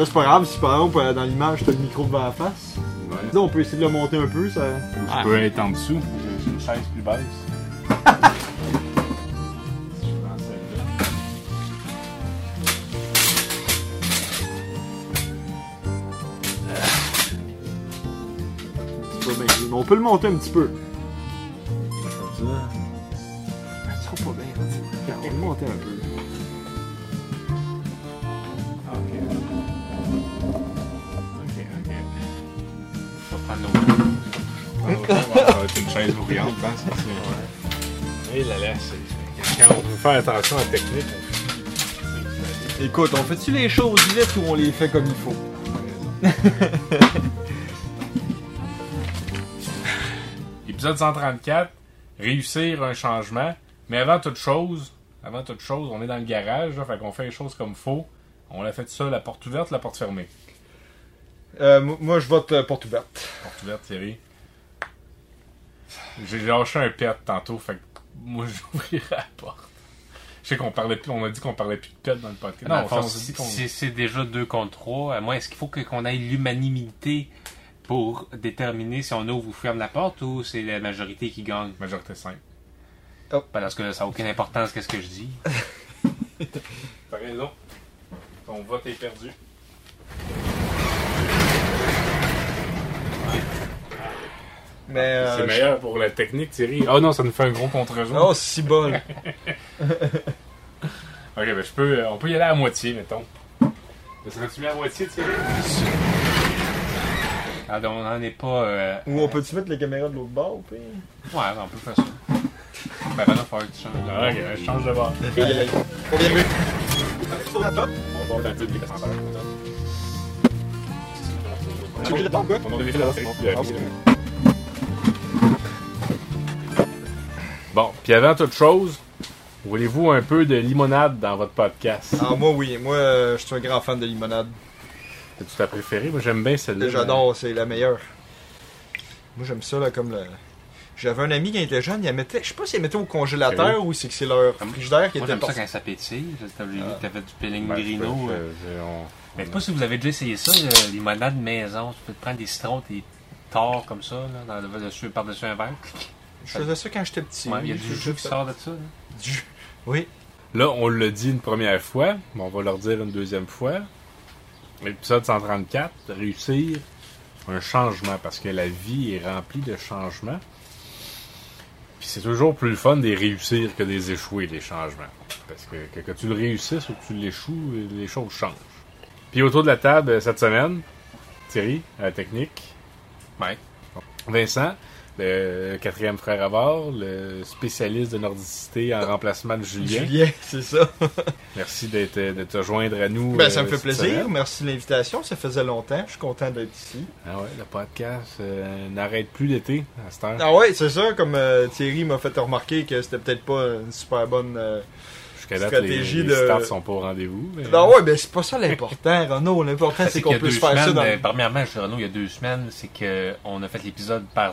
Là, c'est pas grave si par exemple euh, dans l'image t'as le micro devant la face. Ouais. Là, on peut essayer de le monter un peu, ça. Ou Ah. je peux être en dessous. J'ai une chaise plus basse. Je prends celle-là. C'est pas bien. Mais on peut le monter un petit peu. Comme ça. Ça sera pas bien, on va le monter un peu. Ça va être une chaise brillante, hein, c'est ça. Et là là, c'est. Quand on veut faire attention à la technique, Écoute, on fait-tu les choses vite ou on les fait comme il faut? Épisode 134, réussir un changement. Mais avant toute chose, avant toute chose, on est dans le garage, là, fait qu'on fait les choses comme faut. On l'a fait ça, la porte ouverte, la porte fermée. Euh, mo- moi, je vote euh, porte ouverte. Porte ouverte, Thierry. J'ai lâché un pet tantôt, fait que moi j'ouvrirai la porte. Je sais qu'on parlait plus, on a dit qu'on parlait plus de pet dans le podcast. Non, on si, si c'est déjà 2 contre 3, à moi, est-ce qu'il faut que- qu'on ait l'unanimité pour déterminer si on ouvre ou ferme la porte ou c'est la majorité qui gagne? Majorité 5. Parce que ça n'a aucune importance qu'est-ce que je dis. T'as raison. Ton vote est perdu. Mais. euh, c'est je- meilleur pour la technique, Thierry. Oh non, ça nous fait un gros contre-jeu. Oh, si bol. Ok, ben je peux. euh, on peut y aller à moitié, mettons. Ça serait-tu mis à moitié, Thierry? Ah, donc, on n'en est pas. euh, Ou on peut-tu mettre les caméras de l'autre bord, ou pire? Ouais, on peut faire ça. Ben, maintenant, il faut que tu changes. Ah, ok, je change de bord. Combien de? On va veux quoi? On bon. Puis avant toute chose, voulez-vous un peu de limonade dans votre podcast? Ah, moi, oui. Moi, euh, je suis un grand fan de limonade. C'est-tu ta préférée? Moi, j'aime bien celle-là. J'adore, c'est la meilleure. Moi, j'aime ça, là, comme le. J'avais un ami qui était jeune, il la mettait, je sais pas s'il la mettait au congélateur ou c'est que c'est leur frigidaire qui Moi, était j'aime ça quand ça pétille. Vu Ah. que du Ben, je Pellegrino. peux- euh. on- Mais je sais pas si vous avez déjà essayé ça, le limonade maison. Tu peux te prendre des citrons, des tords comme ça, là, dans le dessus, par-dessus un verre. Je faisais ça quand j'étais petit. Ouais, il y a oui, du jus qui sort de ça. du jus. Oui. Là, on l'a dit une première fois, mais on va leur dire une deuxième fois. Épisode 134, réussir un changement, parce que la vie est remplie de changements. Puis c'est toujours plus le fun de les réussir que de les échouer, les changements. Parce que, que, que tu le réussisses ou que tu l'échoues, les choses changent. Puis autour de la table cette semaine, Thierry, à la technique. Ouais. Vincent, le quatrième frère à bord, le spécialiste de nordicité en remplacement de Julien. Julien, c'est ça. Merci d'être, de te joindre à nous. Ben, ça euh, me fait cette plaisir. semaine. Merci de l'invitation. Ça faisait longtemps. Je suis content d'être ici. Ah ouais, le podcast euh, n'arrête plus d'été à cette heure. Ah ouais, c'est ça. Comme euh, Thierry m'a fait remarquer que c'était peut-être pas une super bonne. euh, date, stratégie les, les de- stats sont pas au rendez-vous. mais- Non, ouais, ben c'est pas ça l'important, Renaud. L'important, c'est qu'il qu'on deux puisse faire ça semaines, dans. euh, Premièrement, Renaud, il y a deux semaines, c'est que on a fait l'épisode par euh,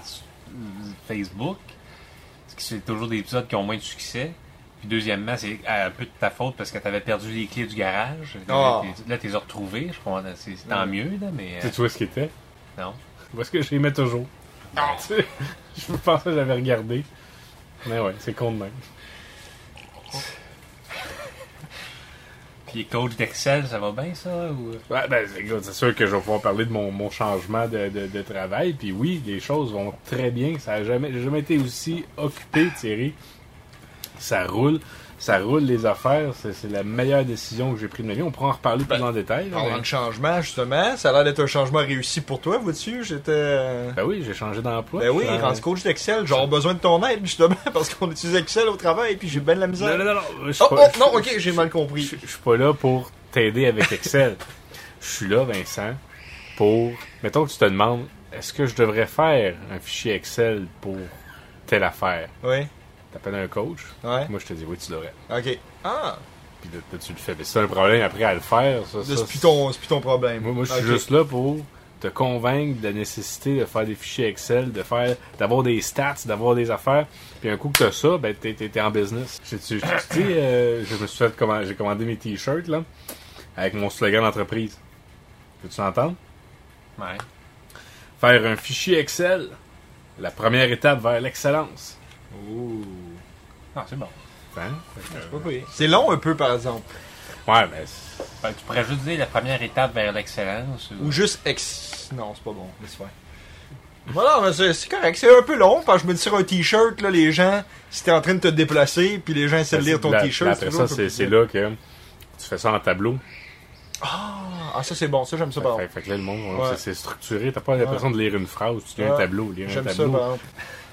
Facebook. Ce qui c'est toujours des épisodes qui ont moins de succès. Puis deuxièmement, c'est un peu de ta faute parce que tu avais perdu les clés du garage. Ah. Là, tu les as retrouvées. Je crois que c'est tant mieux, là, mais. Tu sais, tu vois ce qu'il était? non. Où est-ce que je les mets toujours? Sais, je pensais que j'avais regardé. Mais ouais, c'est con de même. Puis coach d'Excel, ça va bien, ça ou... Ouais, ben, c'est sûr que je vais pouvoir parler de mon, mon changement de, de, travail. Puis oui, les choses vont très bien. Ça a jamais, jamais été aussi occupé, Thierry. Ça roule. Ça roule les affaires. C'est, la meilleure décision que j'ai prise de ma vie. On pourra en reparler plus Ben, en détail. Parlant mais- de changement, justement, ça a l'air d'être un changement réussi pour toi, vois-tu? J'étais. euh, Ben oui, j'ai changé d'emploi. Ben oui, en- rendu coach d'Excel, j'aurais besoin de ton aide, justement, parce qu'on utilise Excel au travail, puis j'ai bien de la misère. Non, non, non, Oh, pas- oh, non, ok, j'ai mal compris. Je suis pas là pour t'aider avec Excel. Je suis là, Vincent, pour. Mettons que tu te demandes, est-ce que je devrais faire un fichier Excel pour telle affaire? Oui, T'appelles un coach. ouais, Moi, je te dis, oui, tu devrais. ok. Ah, Puis là, tu le fais. Mais si t'as un problème après à le faire, ça. ça, c'est plus ton, problème. Moi, moi je suis juste là pour te convaincre de la nécessité de faire des fichiers Excel, de faire, d'avoir des stats, d'avoir des affaires. Puis un coup que t'as ça, ben t'es, en business. Tu sais, euh, je me suis fait commander, j'ai commandé mes t-shirts là, avec mon slogan d'entreprise. Peux-tu entendre? Ouais. Faire un fichier Excel. La première étape vers l'excellence. Ouh. Ah, c'est bon. Hein? C'est long un peu, par exemple. Ouais, mais Ben, tu pourrais juste dire la première étape vers l'excellence. Ou juste ex. Non, c'est pas bon. Laisse faire. Voilà, c'est correct. C'est un peu long, parce que je me dis sur un t-shirt, là, les gens, si t'es en train de te déplacer, puis les gens essaient de lire ton Là- t-shirt, Après ça, c'est là que tu fais ça en tableau. Ah, ah, ça c'est bon, ça j'aime ça, par Fait, que là, le monde, Ouais. c'est- structuré. T'as pas l'impression de lire une phrase, tu lis un Ouais. tableau. Un J'aime ça, tableau. par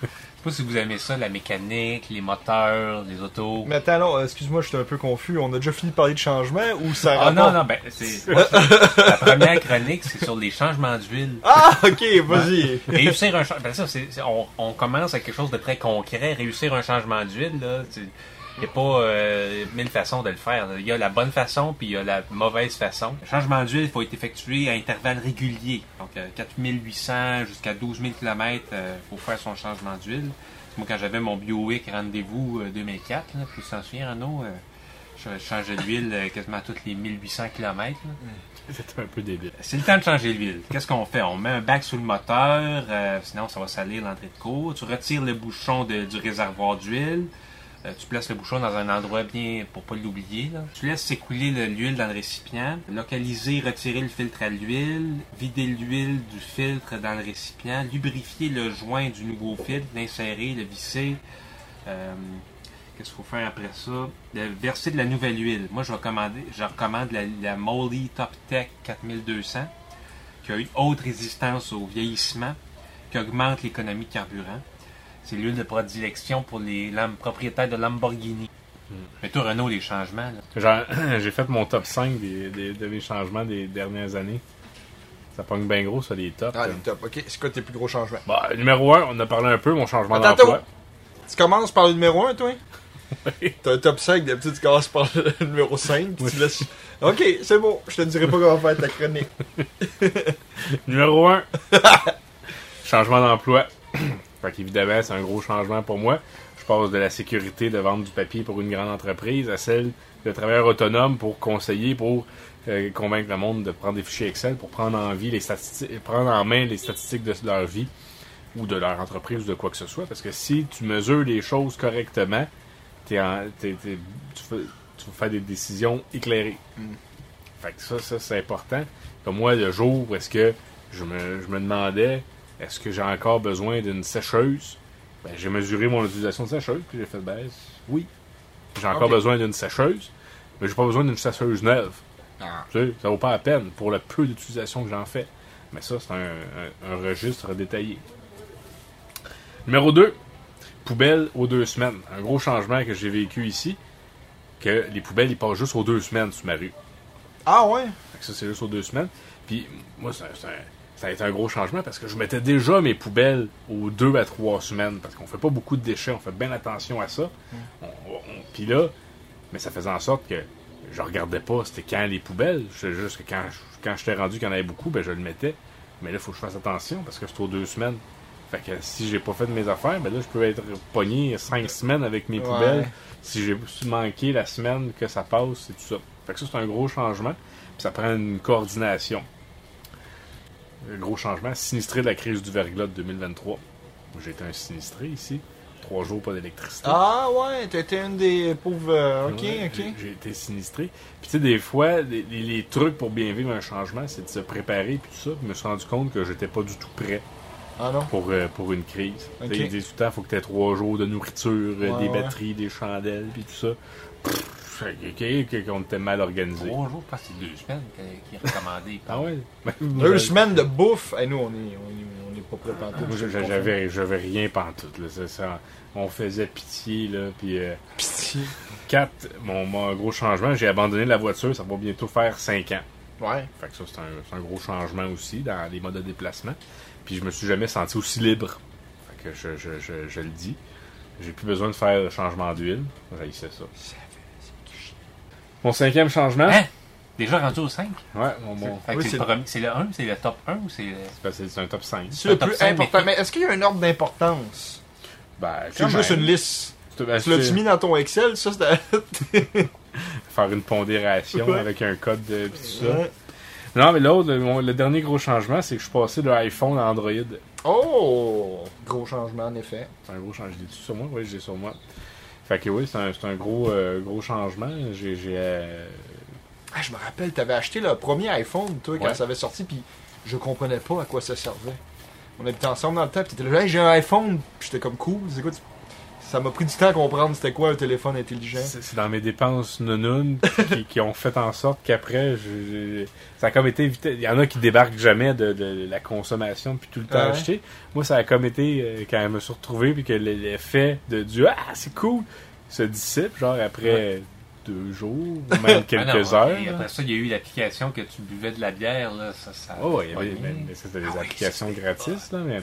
pas si vous aimez ça, la mécanique, les moteurs, les autos. Mais attends, excuse-moi, j'étais un peu confus. On a déjà fini de parler de changement ou ça Ah non, non, ben, c'est. la première chronique, c'est sur les changements d'huile. Ah, ok, vas-y. Réussir un changement. Ben ça, c'est, on, on commence avec quelque chose de très concret. Réussir un changement d'huile, là, il n'y a pas euh, mille façons de le faire. là. Il y a la bonne façon, puis il y a la mauvaise façon. Le changement d'huile, il faut être effectué à intervalles réguliers. Donc, euh, 4800 jusqu'à 12 000 km, il faut faire son changement d'huile. Moi, quand j'avais mon Biowick rendez-vous euh, 2004, là, puis tu t'en souviens, Renaud, euh, je changeais d'huile euh, quasiment tous les 1800 km. C'est un peu débile. C'est le temps de changer l'huile. Qu'est-ce qu'on fait? On met un bac sous le moteur, euh, sinon ça va salir l'entrée de cours. Tu retires le bouchon de- du réservoir d'huile. Euh, tu places le bouchon dans un endroit bien pour pas l'oublier. Tu laisses s'écouler le- l'huile dans le récipient. Localiser, retirer le filtre à l'huile. Vider l'huile du filtre dans le récipient. Lubrifier le joint du nouveau filtre. L'insérer, le visser. Euh, Qu'est-ce qu'il faut faire après ça? Verser de la nouvelle huile. Moi, je, je recommande la, la Molly Top Tech 4200, qui a une haute résistance au vieillissement, qui augmente l'économie de carburant. C'est l'huile de prédilection pour les propriétaires de Lamborghini. Mais toi, Renault, les changements, là? Genre, J'ai fait mon top 5 des, des- de mes changements des dernières années. Ça pogne bien gros, ça, les tops. Ah, les top. Ok, c'est quoi tes plus gros changements? Bah, numéro 1, on a parlé un peu, mon changement Attends, d'emploi. attends. Tu commences par le numéro 1, toi? T'as un top 5, d'habitude tu commences par le numéro 5, puis tu laisses... Ok, c'est bon, je te dirai pas comment faire ta chronique. Numéro 1, changement d'emploi. Fait qu'évidemment, c'est un gros changement pour moi. Je passe de la sécurité de vendre du papier pour une grande entreprise à celle de travailleur autonome pour conseiller, pour euh, convaincre le monde de prendre des fichiers Excel, pour prendre en vie les statistiques, prendre en main les statistiques de leur vie ou de leur entreprise ou de quoi que ce soit. Parce que si tu mesures les choses correctement, t'es en- t'es- t'es- tu, fais, tu des décisions éclairées. Fait que ça, ça c'est important. Comme moi, le jour où est-ce que je me, je me demandais est-ce que j'ai encore besoin d'une sécheuse, ben, j'ai mesuré mon utilisation de sécheuse, puis j'ai fait ben oui. J'ai encore besoin d'une sécheuse, mais j'ai pas besoin d'une sécheuse neuve. Ah. Tu sais, ça vaut pas la peine pour le peu d'utilisation que j'en fais. Mais ça, c'est un, un- un registre détaillé. Numéro 2, poubelle aux deux semaines. Un gros changement que j'ai vécu ici, que les poubelles, ils passent juste aux deux semaines sur ma rue. Ah ouais? Ça, c'est juste aux deux semaines. Puis, moi, ça, ça- ça a été un gros changement parce que je mettais déjà mes poubelles aux deux à trois semaines parce qu'on fait pas beaucoup de déchets, on fait bien attention à ça. On- Puis là, mais ça faisait en sorte que je regardais pas c'était quand les poubelles. Sais juste que quand, je- quand j'étais rendu qu'il y en avait beaucoup, ben je le mettais. Mais là, il faut que je fasse attention parce que c'est aux deux semaines. Fait que si j'ai pas fait de mes affaires, ben là, je peux être pogné cinq semaines avec mes Ouais. poubelles. Si j'ai manqué la semaine que ça passe, c'est tout ça. Fait que ça, c'est un gros changement. Puis ça prend une coordination. Gros changement. Sinistré de la crise du verglas de 2023. Moi, J'ai été un sinistré ici. Trois jours, pas d'électricité. Ah ouais, t'étais une des pauvres... euh, ok, Ouais, ok. j'ai- été sinistré. Puis tu sais, des fois, les, trucs pour bien vivre un changement, c'est de se préparer puis tout ça. Puis je me suis rendu compte que j'étais pas du tout prêt Ah non? pour, euh, pour une crise. Ok. Tu sais, Ils disent tout le temps, faut que tu aies trois jours de nourriture, Ouais, des ouais. batteries, des chandelles, puis tout ça. Pff, ok, ok, qu'on était mal organisé. Trois jours, pense que c'est deux semaines qui est recommandé. Ah ouais? Deux semaines de bouffe? Eh, nous, on est, on est, on est pas prêts pantoute. J'avais, j'avais rien pantoute, là. C'est ça. On faisait pitié, là. Puis, euh, Pitié? quatre, mon, mon gros changement, j'ai abandonné la voiture. Ça va bientôt faire cinq ans. Ouais. Fait que ça, c'est un, gros changement aussi dans les modes de déplacement. Puis, je me suis jamais senti aussi libre. Fait que je, je, je, je le dis. J'ai plus besoin de faire le changement d'huile. J'haïssais ça. Mon cinquième changement. Hein? Déjà rendu au 5? Ouais, mon, mon- Fait que Oui, c'est, c'est- le premier- c'est le 1, c'est le top 1 ou c'est le... c'est un top 5. C'est le top plus cinq, important. mais- Mais est-ce qu'il y a un ordre d'importance? Ben, C'est juste même. une liste. Ben, Tu l'as-tu mis dans ton Excel? Ça, c'était... Faire une pondération Ouais. avec un code de pis tout ça. Ouais. Non, mais l'autre, le, mon- le dernier gros changement, c'est que je suis passé de iPhone à Android. Oh! Gros changement, en effet. C'est un gros changement. Je l'ai sur moi? Oui, je l'ai sur moi. Fait que oui, c'est un, gros, euh, gros changement. J'ai. euh, Ah, je me rappelle, t'avais acheté le premier iPhone, toi, quand Ouais. ça avait sorti, puis je comprenais pas à quoi ça servait. On habitait ensemble dans le temps, puis t'étais là, hey, j'ai un iPhone, puis j'étais comme cool. C'est quoi, tu- Ça m'a pris du temps à comprendre c'était quoi un téléphone intelligent. C'est dans mes dépenses nounounes qui, qui ont fait en sorte qu'après, ça a comme été évité. Il y en a qui débarquent jamais de, de la consommation puis tout le temps Ouais. acheter. Moi, ça a comme été euh, quand je me suis retrouvé puis que l'effet de du ah c'est cool se dissipe genre après deux jours ou même quelques Ah non, heures. Et après ça, il y a eu l'application que tu buvais de la bière. Là, ça, ça Oh, il y avait, Ouais. mais, mais c'était des Ah oui, applications c'était gratis là, mais,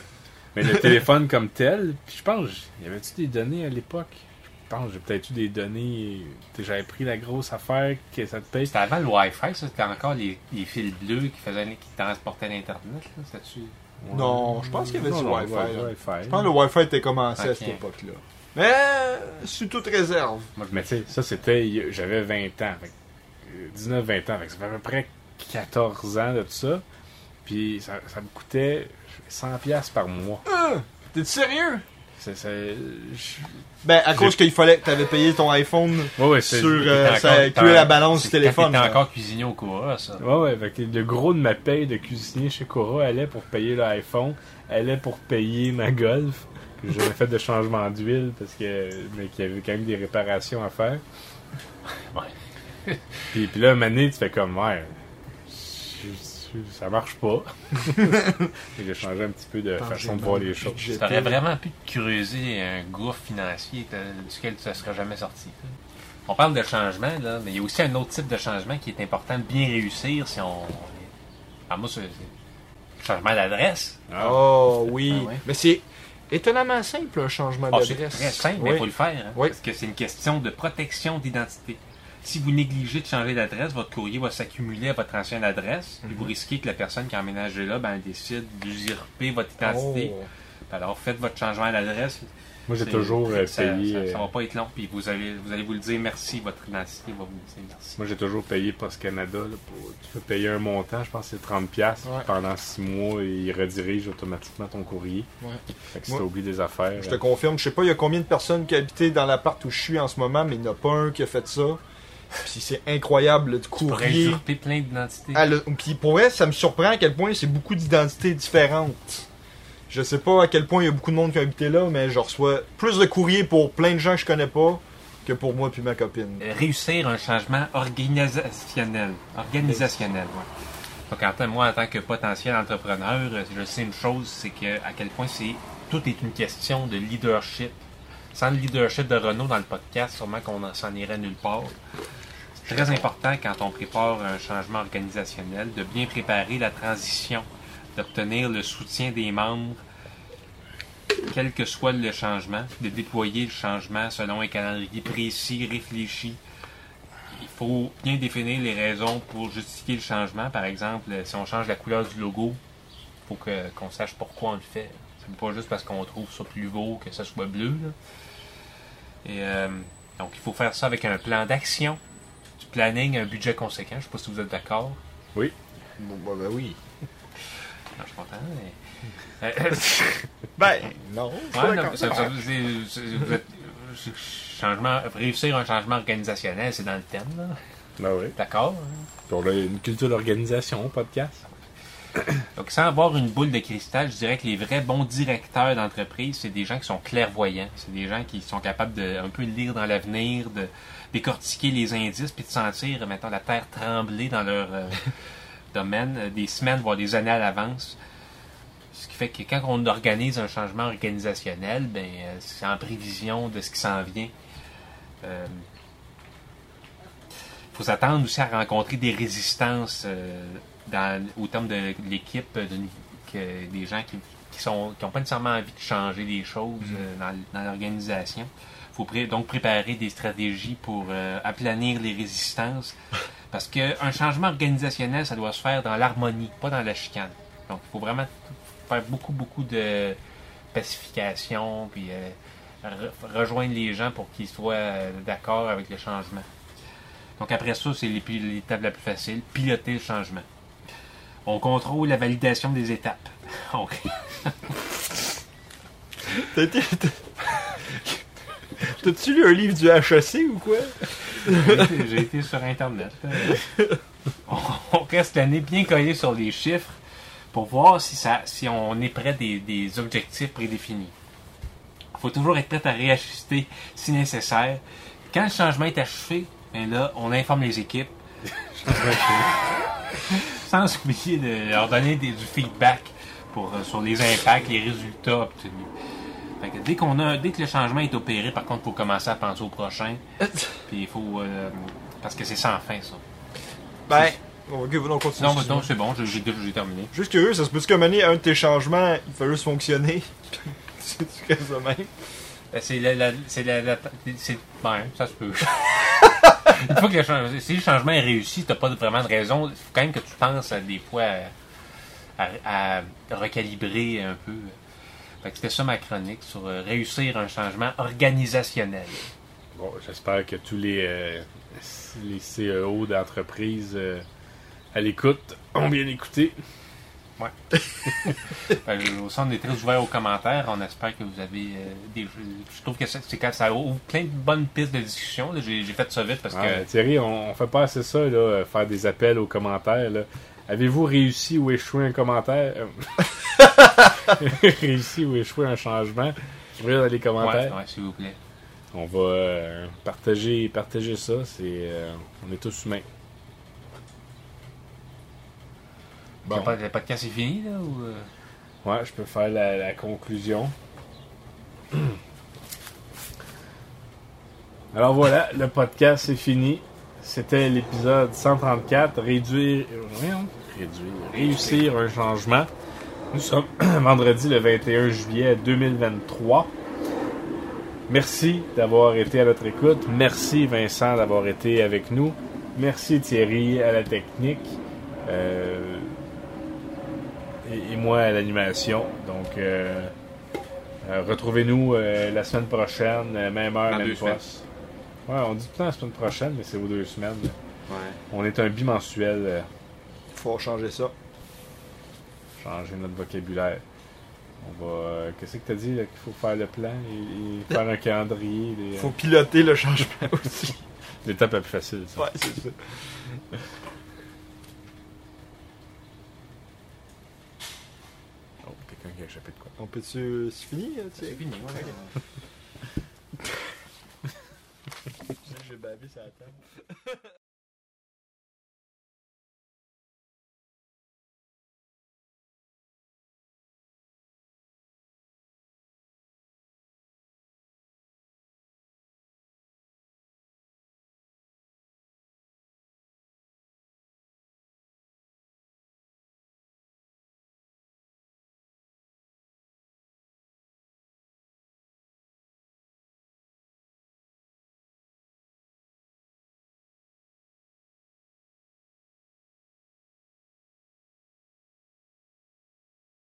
mais le téléphone comme tel, puis je pense, y avait-tu des données à l'époque? Je pense, j'ai peut-être eu des données. J'avais pris la grosse affaire que ça te paye. C'était avant le Wi-Fi, ça. C'était encore les, les fils bleus qui, faisaient, qui transportaient l'Internet. là. C'était-tu... Non, je pense qu'il y avait Non, du non, Wi-Fi. Je pense que le Wi-Fi était commencé à cette époque-là. Mais, sous toute réserve. Moi, je Mais tu sais, ça c'était. J'avais 20 ans. fait que, euh, 19-20 ans. fait que ça fait à peu près 14 ans de tout ça. Puis ça, ça me coûtait 100$ piastres par mois. Euh, T'es sérieux? C'est. c'est- je- Ben, à cause qu'il fallait que t'avais payé ton iPhone Ouais, ouais, c'est. sur. euh, ça encore- la balance du c'est quand téléphone. t'étais là. encore cuisinier au Cora, ça. Ouais, ouais, fait que le gros de ma paye de cuisinier chez Cora allait pour payer l'iPhone, allait pour payer ma Golf, que j'avais fait de changement d'huile parce que mais qu'il y avait quand même des réparations à faire. Ouais. Puis, puis là, un moment donné, tu fais comme, ouais, je- ça marche pas. J'ai changé un petit peu de façon de voir les choses. budgété. T'aurais vraiment pu te creuser un gouffre financier que- duquel tu ne serais jamais sorti. On parle de changement, là, mais il y a aussi un autre type de changement qui est important de bien réussir si on. Ah, moi, c'est. Changement d'adresse. Ah, Oh oui. Ah ouais. Mais c'est étonnamment simple un changement Ah, c'est d'adresse. très simple, mais il Oui. faut le faire. hein, Oui. Parce que c'est une question de protection d'identité. Si vous négligez de changer d'adresse, votre courrier va s'accumuler à votre ancienne adresse. Puis Mhm. vous risquez que la personne qui a emménagé là ben, décide d'usurper votre identité. Oh. Alors faites votre changement d'adresse. Moi, j'ai toujours euh, ça, payé. Ça, ça euh, va pas être long, puis vous allez, vous allez vous le dire merci, votre identité va vous dire merci. Moi, j'ai toujours payé Post Canada. là, pour- tu peux payer un montant, je pense que c'est 30$ piastres Ouais. pendant 6 mois et il redirige automatiquement ton courrier. Ouais. Fait que si t'as oublié des affaires. Je te euh, confirme, je sais pas il y a combien de personnes qui habitaient dans l'appart où je suis en ce moment, mais il n'y en a pas un qui a fait ça. Puis c'est incroyable, courrier. usurper plein d'identités. Ah, Puis pour vrai, ça me surprend à quel point c'est beaucoup d'identités différentes. Je sais pas à quel point il y a beaucoup de monde qui a habité là, mais je reçois plus de courriers pour plein de gens que je connais pas que pour moi puis ma copine. Euh, Réussir un changement organisationnel. Organisationnel, ouais. Donc, en moi, en tant que potentiel entrepreneur, euh, je sais une chose, c'est que à quel point c'est tout est une question de leadership. Sans le leadership de Renault dans le podcast, sûrement qu'on en- s'en irait nulle part. Très important quand on prépare un changement organisationnel de bien préparer la transition, d'obtenir le soutien des membres, quel que soit le changement, de déployer le changement selon un calendrier précis, réfléchi. Il faut bien définir les raisons pour justifier le changement. Par exemple, si on change la couleur du logo, il faut qu'on sache pourquoi on le fait. C'est pas juste parce qu'on trouve ça plus beau que ça soit bleu. là. Et euh, donc, il faut faire ça avec un plan d'action, planning, un budget conséquent. Je sais pas si vous êtes d'accord. Bon, bah, ben oui. Non, je suis content. mais- Ben, non. Ouais, non, ça- ça- c'est- c'est- vous êtes- c'est- changement, réussir un changement organisationnel, c'est dans le thème. là. Ben oui. D'accord. hein? Puis on a une culture d'organisation, podcast. Donc, sans avoir une boule de cristal, je dirais que les vrais bons directeurs d'entreprise, c'est des gens qui sont clairvoyants. C'est des gens qui sont capables de un peu lire dans l'avenir, de décortiquer les indices, puis de sentir, mettons, la terre trembler dans leur euh, domaine euh, des semaines, voire des années à l'avance. Ce qui fait que quand on organise un changement organisationnel, ben, euh, c'est en prévision de ce qui s'en vient. Euh, faut s'attendre aussi à rencontrer des résistances euh, dans, au terme de l'équipe, euh, des gens qui qui sont qui n'ont pas nécessairement envie de changer les choses euh, dans, dans l'organisation. Il faut pré- donc préparer des stratégies pour euh, aplanir les résistances. Parce qu'un changement organisationnel, ça doit se faire dans l'harmonie, pas dans la chicane. Donc, il faut vraiment faire beaucoup, beaucoup de pacification, puis euh, re- rejoindre les gens pour qu'ils soient d'accord avec le changement. Donc après ça, c'est l'étape la plus facile, piloter le changement. On contrôle la validation des étapes. T'as-tu lu un livre du HEC ou quoi? j'ai été- sur Internet. On on reste l'année bien collé sur les chiffres pour voir si, ça, si on est près des, des objectifs prédéfinis. Il faut toujours être prêt à réajuster si nécessaire. Quand le changement est achevé, ben là, on informe les équipes sans oublier de leur donner des- du feedback pour, euh, sur les impacts, les résultats obtenus. Fait que dès, qu'on a, dès que le changement est opéré, par contre, il faut commencer à penser au prochain. Puis il faut. euh, parce que c'est sans fin, ça. Ben. Bon, ok, on continue. Non, donc c'est bon, j'ai, j'ai- j'ai terminé. Juste curieux, ça se peut-tu comme année, un de tes changements, il fait juste fonctionner? C'est-tu que ça même? Ben, C'est la, la- c'est la, la- c'est, ben, ça se peut. Une fois que le, chang- si le changement est réussi, t'as pas vraiment de raison. Il faut quand même que tu penses à des fois à, recalibrer un peu. C'était ça ma chronique sur euh, réussir un changement organisationnel. Bon, j'espère que tous les, euh, CEO d'entreprise euh, à l'écoute ont bien écouté. Fait que au centre des très ouverts aux commentaires, on espère que vous avez euh, des. Je trouve que ça- c'est quand ça ouvre plein de bonnes pistes de discussion. J'ai, fait ça vite parce que. Ouais, Thierry, on, on fait pas assez ça, là, euh, faire des appels aux commentaires. Avez-vous réussi ou échoué un commentaire? Euh, Réussi ou échoué un changement? Écrivez dans les Ouais, commentaires. ouais, s'il vous plaît. On va euh, partager, partager ça. C'est, euh, on est tous humains. Bon. Le pod- Le podcast est fini, là ou... euh? Ouais, je peux faire la, la conclusion. Alors voilà, le podcast est fini. C'était l'épisode 134, réduire, réduire, réussir un changement. Nous sommes vendredi le 21 juillet 2023. Merci d'avoir été à notre écoute. Merci Vincent d'avoir été avec nous. Merci Thierry à la technique. Euh, et, et moi à l'animation. Donc, euh, euh, retrouvez-nous euh, la semaine prochaine, même heure, Dans même poste. Ouais, on dit tout le temps la semaine prochaine, mais c'est aux deux semaines. Ouais. On est un bimensuel. euh, Faut changer ça. changer notre vocabulaire. On va. euh, Qu'est-ce que t'as dit là, qu'il faut faire le plan et, et faire un calendrier des, Faut piloter le changement aussi. l'étape la plus facile. ça. Ouais, c'est ça. De quoi. On peut-tu. C'est fini, tu sais? C'est fini, ouais. J'ai bavé sur la table.